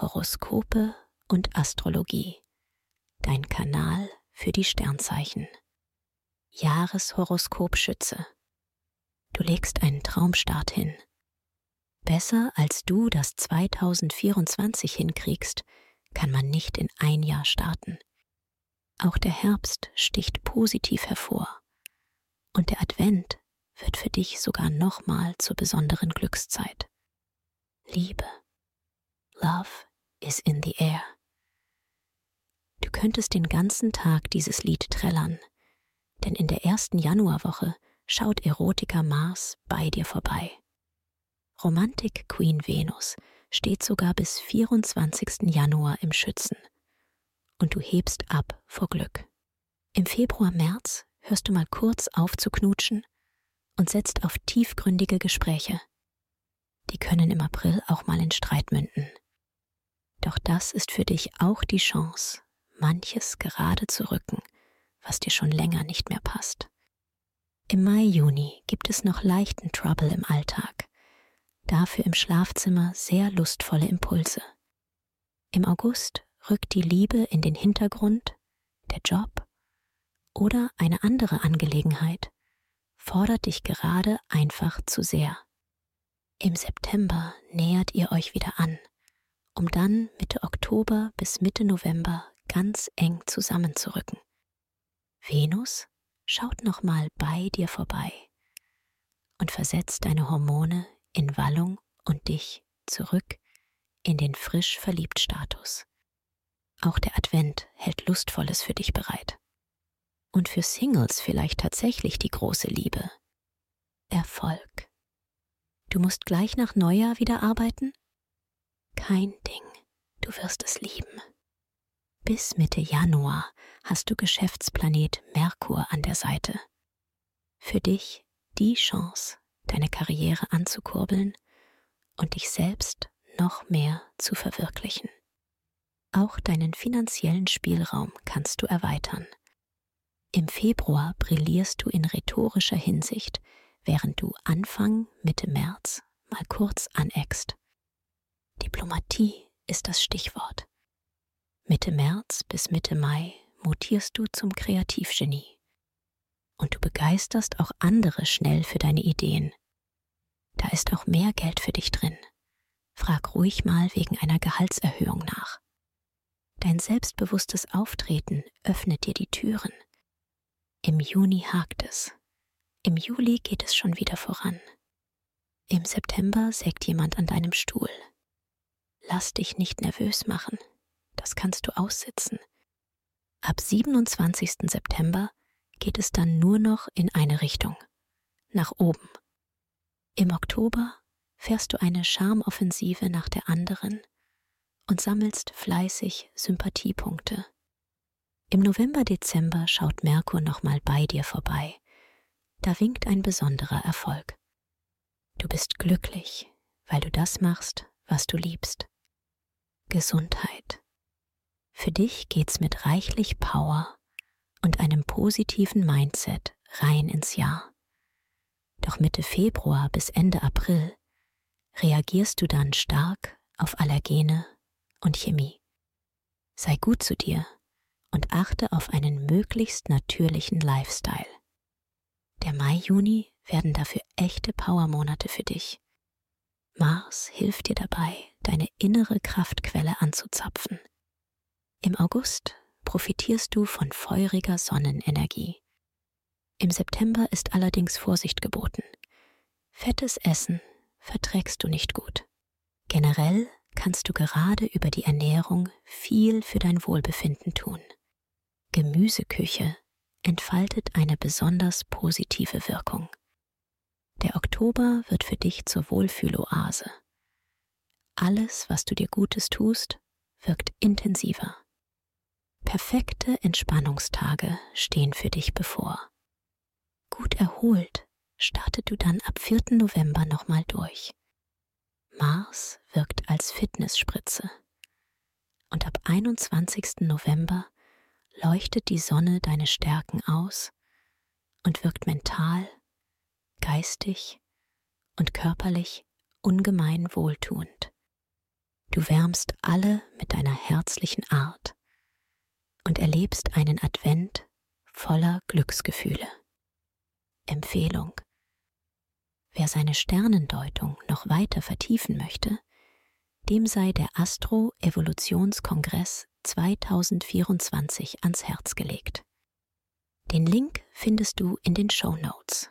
Horoskope und Astrologie. Dein Kanal für die Sternzeichen. Jahreshoroskop Schütze. Du legst einen Traumstart hin. Besser als du das 2024 hinkriegst, kann man nicht in ein Jahr starten. Auch der Herbst sticht positiv hervor. Und der Advent wird für dich sogar nochmal zur besonderen Glückszeit. Liebe. Love is in the air. Du könntest den ganzen Tag dieses Lied trällern, denn in der ersten Januarwoche schaut Erotiker Mars bei dir vorbei. Romantik Queen Venus steht sogar bis 24. Januar im Schützen. Und du hebst ab vor Glück. Im Februar, März hörst du mal kurz auf zu knutschen und setzt auf tiefgründige Gespräche. Die können im April auch mal in Streit münden. Doch das ist für dich auch die Chance, manches gerade zu rücken, was dir schon länger nicht mehr passt. Im Mai, Juni gibt es noch leichten Trouble im Alltag, dafür im Schlafzimmer sehr lustvolle Impulse. Im August rückt die Liebe in den Hintergrund, der Job oder eine andere Angelegenheit fordert dich gerade einfach zu sehr. Im September nähert ihr euch wieder an, um dann Mitte Oktober bis Mitte November ganz eng zusammenzurücken. Venus schaut nochmal bei dir vorbei und versetzt deine Hormone in Wallung und dich zurück in den frisch verliebt Status. Auch der Advent hält Lustvolles für dich bereit und für Singles vielleicht tatsächlich die große Liebe. Erfolg. Du musst gleich nach Neujahr wieder arbeiten? Kein Ding, du wirst es lieben. Bis Mitte Januar hast du Geschäftsplanet Merkur an der Seite. Für dich die Chance, deine Karriere anzukurbeln und dich selbst noch mehr zu verwirklichen. Auch deinen finanziellen Spielraum kannst du erweitern. Im Februar brillierst du in rhetorischer Hinsicht, während du Anfang, Mitte März mal kurz aneckst. Diplomatie ist das Stichwort. Mitte März bis Mitte Mai mutierst du zum Kreativgenie. Und du begeisterst auch andere schnell für deine Ideen. Da ist auch mehr Geld für dich drin. Frag ruhig mal wegen einer Gehaltserhöhung nach. Dein selbstbewusstes Auftreten öffnet dir die Türen. Im Juni hakt es. Im Juli geht es schon wieder voran. Im September sägt jemand an deinem Stuhl. Lass dich nicht nervös machen. Das kannst du aussitzen. Ab 27. September geht es dann nur noch in eine Richtung. Nach oben. Im Oktober fährst du eine Charmoffensive nach der anderen und sammelst fleißig Sympathiepunkte. Im November, Dezember schaut Merkur nochmal bei dir vorbei. Da winkt ein besonderer Erfolg. Du bist glücklich, weil du das machst, was du liebst. Gesundheit. Für dich geht's mit reichlich Power und einem positiven Mindset rein ins Jahr. Doch Mitte Februar bis Ende April reagierst du dann stark auf Allergene und Chemie. Sei gut zu dir und achte auf einen möglichst natürlichen Lifestyle. Der Mai-Juni werden dafür echte Powermonate für dich. Mars hilft dir dabei, deine innere Kraftquelle anzuzapfen. Im August profitierst du von feuriger Sonnenenergie. Im September ist allerdings Vorsicht geboten. Fettes Essen verträgst du nicht gut. Generell kannst du gerade über die Ernährung viel für dein Wohlbefinden tun. Gemüseküche entfaltet eine besonders positive Wirkung. Der Oktober wird für dich zur Wohlfühloase. Alles, was du dir Gutes tust, wirkt intensiver. Perfekte Entspannungstage stehen für dich bevor. Gut erholt startet du dann ab 4. November nochmal durch. Mars wirkt als Fitnessspritze. Und ab 21. November leuchtet die Sonne deine Stärken aus und wirkt mental, geistig und körperlich ungemein wohltuend. Du wärmst alle mit deiner herzlichen Art und erlebst einen Advent voller Glücksgefühle. Empfehlung. Wer seine Sternendeutung noch weiter vertiefen möchte, dem sei der Astro-Evolutionskongress 2024 ans Herz gelegt. Den Link findest du in den Show Notes.